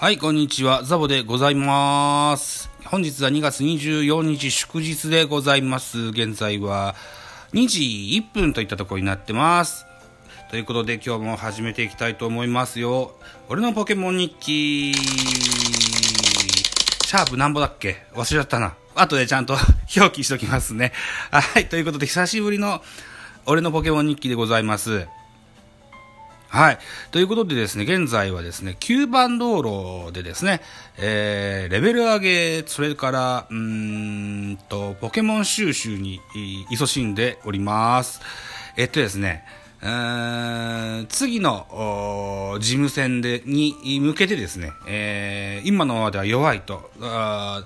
はい、こんにちは。ザボでございます。本日は2月24日祝日でございます。現在は2時1分といったところになってます。ということで今日も始めていきたいと思いますよ。俺のポケモン日記。シャープなんぼだっけ？忘れちゃったな。後でちゃんと 表記しときますね。はい、ということで久しぶりの俺のポケモン日記でございます。はい。ということでですね、現在はですね、9番道路でですね、えー、レベル上げ、それから、うーんと、ポケモン収集にい勤しんでおります。えっとですね、うーん次の事務戦でに向けてですね、えー今のままでは弱いと、あ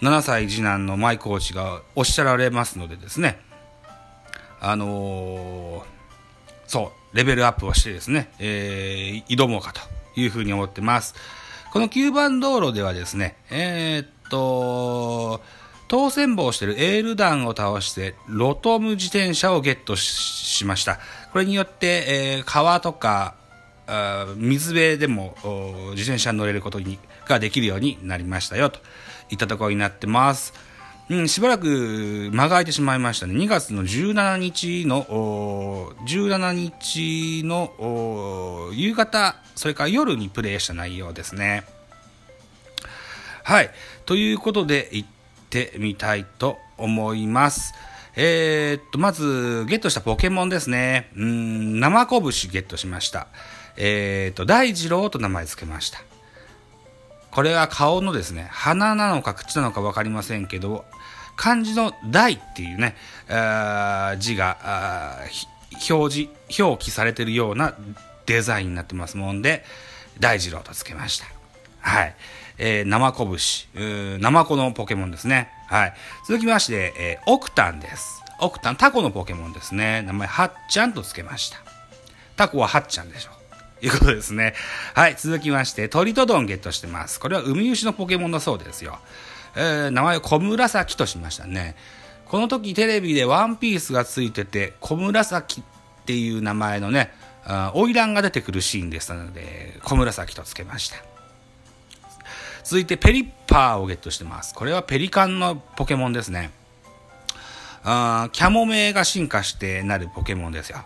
ー7歳次男のマイコーチがおっしゃられますのでですね、あのーそう、レベルアップをしてですね、えー挑もうかというふうに思ってます。この9番道路ではですね、えーっと、当選棒をしているエール弾を倒して、ロトム自転車をゲットしました。これによって、えー川とか、水辺でも自転車に乗れることにができるようになりましたよといったところになってます。うん、しばらく間が空いてしまいましたね。2月の17日の、17日の夕方、それから夜にプレイした内容ですね。はい。ということで、行ってみたいと思います。えーっと、まず、ゲットしたポケモンですね。うん、生拳ゲットしました。えーっと、大二郎と名前付けました。これは顔のですね、鼻なのか口なのか分かりませんけど、漢字の大っていうね、字が表示、表記されてるようなデザインになってますもんで、大二郎と付けました。はい。えー、生拳、うー生子のポケモンですね。はい。続きまして、えーオクタンです。オクタン、タコのポケモンですね。名前、ハッチャンと付けました。タコはハッチャンでしょ。いうことですね。はい。続きまして、トリトドンゲットしてます。これはウミウシのポケモンだそうですよ。えー名前を小紫としましたね。この時テレビでワンピースがついてて、小紫っていう名前のね、あ花魁が出てくるシーンでしたので、小紫と付けました。続いてペリッパーをゲットしてます。これはペリカンのポケモンですね。あキャモメが進化してなるポケモンですよ。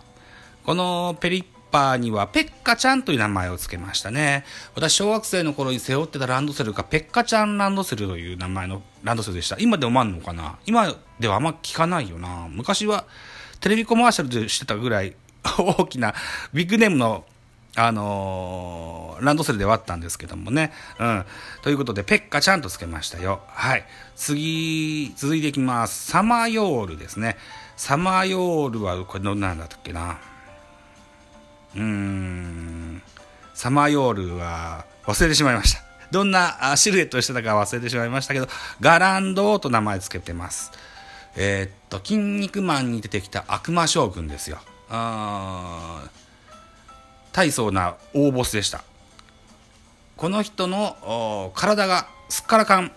このペリッパーにはペッカちゃんという名前を付けましたね。私、小学生の頃に背負ってたランドセルがペッカちゃんランドセルという名前のランドセルでした。今でもあんのかな？今ではあんま聞かないよな。昔はテレビコマーシャルでしてたぐらい 大きなビッグネームのあのーランドセルではあったんですけどもね。うん。ということで、ペッカちゃんとつけましたよ。はい。次、続いていきます。サマヨールですね。サマヨールは、これどんなんだったっけな？うーん。サマヨールは忘れてしまいました。どんなシルエットをしてたか忘れてしまいましたけど、ガランドと名前つけてます。えーっと、筋肉マンに出てきた悪魔将軍ですよ。あ大層な大ボスでした。この人の体がすっからかん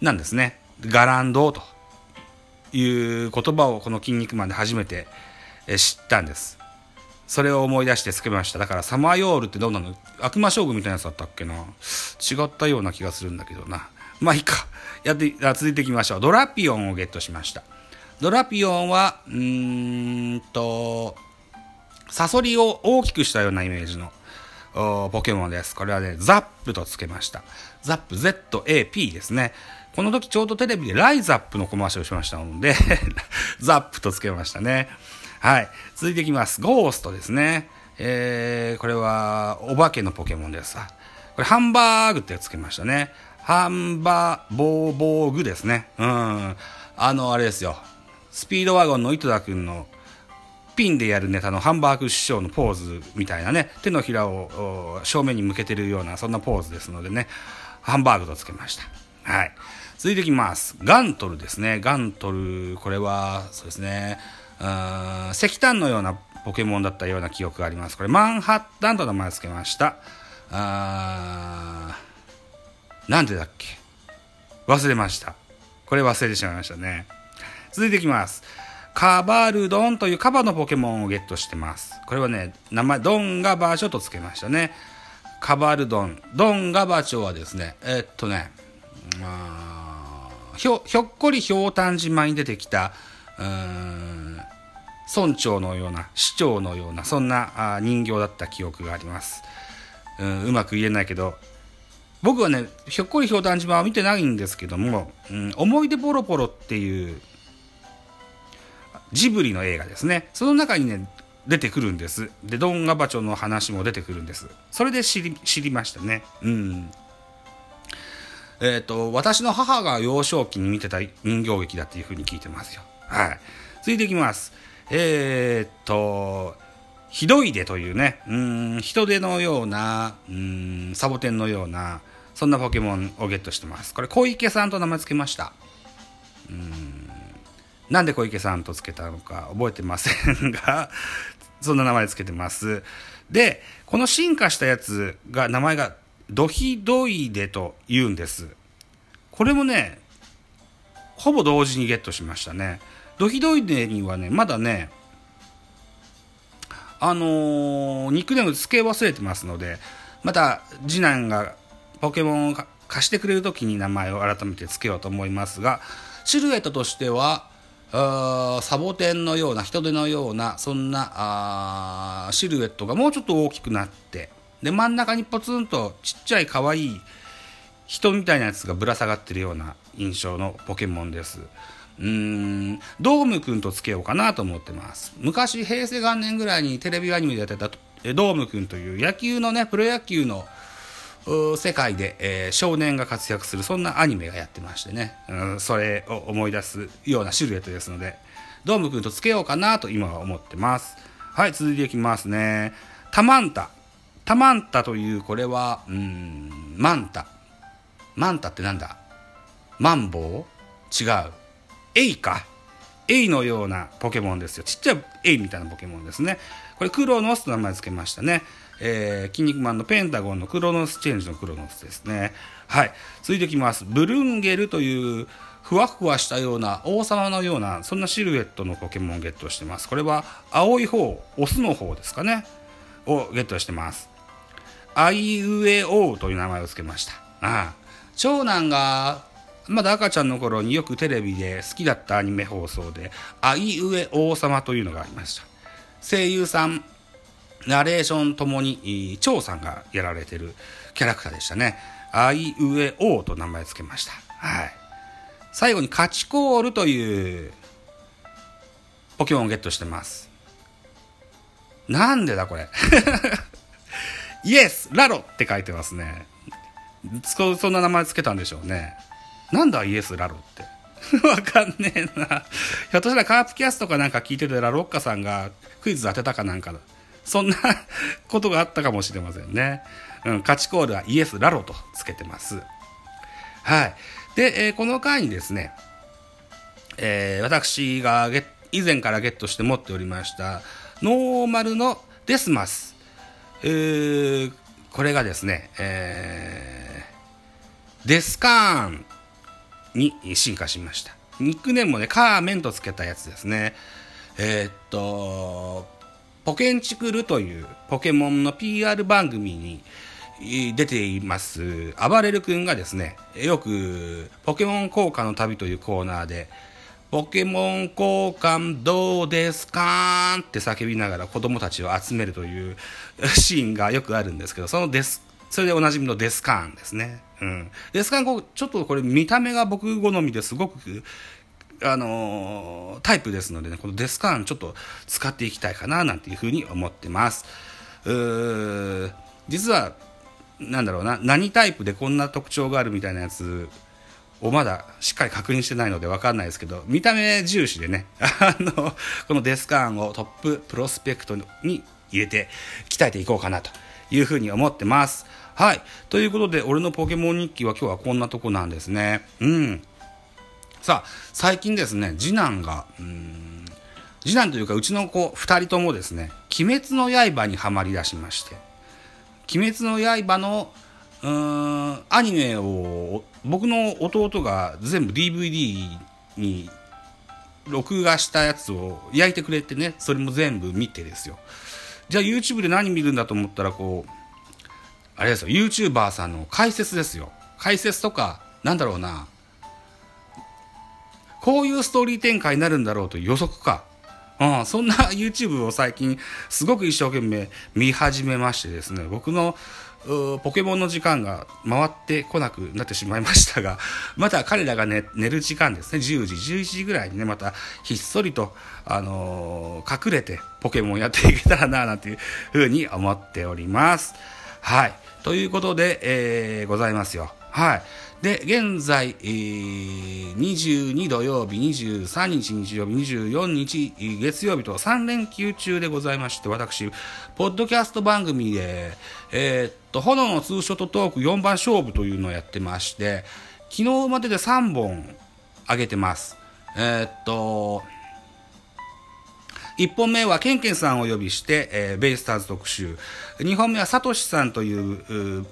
なんですね。ガランドという言葉をこの筋肉マンで初めて知ったんです。それを思い出してつけました。だからサマーヨールってどうなの？悪魔将軍みたいなやつだったっけな？違ったような気がするんだけどな。まあいいか。やって、続いていきましょう。ドラピオンをゲットしました。ドラピオンは、うーんと、サソリを大きくしたようなイメージのポケモンです。これはね、ザップとつけました。ザップ ZAP ですね。この時ちょうどテレビでライザップのコマーシャルしましたので、ザップとつけましたね。はい。続いていきます。ゴーストですね。えー、これはお化けのポケモンです。これハンバーグってつけましたね。ハンバーボーボーグですね。うん。あの、あれですよ。スピードワゴンの井戸田くんのピンでやるネタのハンバーグ師匠のポーズみたいなね、手のひらを正面に向けてるような、そんなポーズですのでね、ハンバーグとつけました。はい。続いていきます。ガントルですね。ガントル、これは、そうですね、うーん石炭のようなポケモンだったような記憶があります。これ、マンハッタンと名前を付けました。あーなんでだっけ？忘れました。これ忘れてしまいましたね。続いていきます。カバルドンというカバのポケモンをゲットしてます。これはね、名前、ドンがバーショとつけましたね。カバルドン、ドンガバチョはですね、え、っとね、まあ、ひょ、ひょっこりひょうたん島に出てきた、うん、村長のような、市長のような、そんな人形だった記憶があります。うん、うまく言えないけど、僕はね、ひょっこりひょうたん島は見てないんですけども、うん、思い出ポロポロっていう、ジブリの映画ですね。その中にね、出てくるんです。で、ドンガバチョの話も出てくるんです。それで知り、知りましたね。うん。えっ、ー、と、私の母が幼少期に見てた人形劇だっていうふうに聞いてますよ。はい。続いていきます。えっ、と、ひどいでというね、うん、人手のような、うん、サボテンのような、そんなポケモンをゲットしてます。これ、小池さんと名前付けました。うんなんで小池さんとつけたのか覚えてませんが、そんな名前つけてます。で、この進化したやつが、名前がドヒドイデと言うんです。これもね、ほぼ同時にゲットしましたね。ドヒドイデにはね、まだね、あのー、ニックネーム付け忘れてますので、また次男がポケモンを貸してくれる時に名前を改めて付けようと思いますが、シルエットとしては、サボテンのような人手のようなそんなシルエットがもうちょっと大きくなってで真ん中にポツンとちっちゃい可愛い人みたいなやつがぶら下がってるような印象のポケモンです。うーん。ドームくんとつけようかなと思ってます。昔平成元年ぐらいにテレビアニメでやってたドームくんという野球のねプロ野球の世界で、えー、少年が活躍するそんなアニメがやってましてね、うん、それを思い出すようなシルエットですのでドームくんとつけようかなと今は思ってます。はい続いていきますね。タマンタ。タマンタというこれはうんマンタ。マンタってなんだ？マンボウ？違う。エイかエイのようなポケモンですよちっちゃいエイみたいなポケモンですねこれクロノスと名前付けましたねえー、キン肉マンのペンタゴンのクロノスチェンジのクロノスですね。はい。続いていきます。ブルンゲルというふわふわしたような王様のようなそんなシルエットのポケモンをゲットしてます。これは青い方、オスの方ですかね。をゲットしてます。アイウエオウという名前を付けました。ああ長男がまだ赤ちゃんの頃によくテレビで好きだったアニメ放送で、あいうえ王様というのがありました。声優さん、ナレーションともに、張さんがやられてるキャラクターでしたね。あいうえおと名前付けました。はい。最後にカチコールというポケモンをゲットしてます。なんでだこれ？イエスラロって書いてますね。そんな名前付けたんでしょうね。なんだイエスラロって。わかんねえな。ひょっとしたらカープキャストかなんか聞いててラロッカさんがクイズ当てたかなんかそんな ことがあったかもしれませんね。うん、カチコールはイエス・ラロとつけてます。はい。で、えー、この回にですね、えー、私が以前からゲットして持っておりました、ノーマルのデスマス。えー、これがですね、えー、デスカーンに進化しました。ニックネームもね、カーメンとつけたやつですね。えー、っと、ポケンチクルというポケモンの PR 番組に出ています、暴れる君がですね、よくポケモン交換の旅というコーナーで、ポケモン交換どうですかって叫びながら子供たちを集めるというシーンがよくあるんですけど、そのデス、それでおなじみのデスカーンですね。うん。デスカーン、ちょっとこれ見た目が僕好みですごくあのー、タイプですのでね、このデスカーンちょっと使っていきたいかななんていうふうに思ってます。うー実は、なんだろうな、何タイプでこんな特徴があるみたいなやつをまだしっかり確認してないのでわかんないですけど、見た目重視でね、あの、このデスカーンをトッププロスペクトに入れて鍛えていこうかなというふうに思ってます。はい。ということで、俺のポケモン日記は今日はこんなとこなんですね。うん。さあ、最近ですね、次男が、うん、次男というかうちの子2人ともですね、鬼滅の刃にはまりだしまして、鬼滅の刃の、うーん、アニメを僕の弟が全部 DVD に録画したやつを焼いてくれてね、それも全部見てですよ。じゃあ YouTube で何見るんだと思ったらこう、あれですよ、YouTuber さんの解説ですよ。解説とか、なんだろうな。こういうストーリー展開になるんだろうと予測か。うん、そんな YouTube を最近すごく一生懸命見始めましてですね、僕のポケモンの時間が回ってこなくなってしまいましたが、また彼らが、ね、寝る時間ですね、10時、11時ぐらいにね、またひっそりと、あのー、隠れてポケモンやっていけたらな、なんていうふうに思っております。はい。ということで、えー、ございますよ。はい。で、現在、えー、22土曜日、23日日曜日、24日月曜日と3連休中でございまして、私、ポッドキャスト番組で、えー、っと、炎のツーショットトーク4番勝負というのをやってまして、昨日までで3本上げてます。えー、っと、1本目はケンケンさんをお呼びして、えー、ベイスターズ特集。2本目はサトシさんという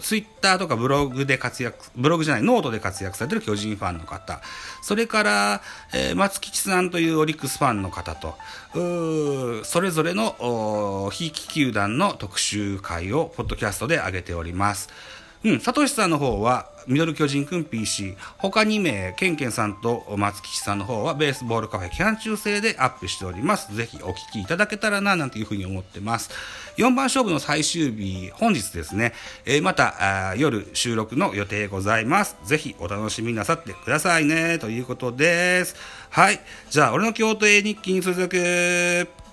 ツイッターとかブログで活躍、ブログじゃない、ノートで活躍されてる巨人ファンの方、それから、えー、松吉さんというオリックスファンの方と、それぞれの、非気球団の特集会をポッドキャストで上げております。うん、サトシさんの方は、ミドル巨人くん PC、他2名、ケンケンさんと松吉さんの方は、ベースボールカフェ期間中制でアップしております。ぜひお聞きいただけたらな、なんていうふうに思ってます。4番勝負の最終日、本日ですね、えー、また夜収録の予定ございます。ぜひお楽しみなさってくださいね、ということです。はい。じゃあ、俺の京都絵日記に続く。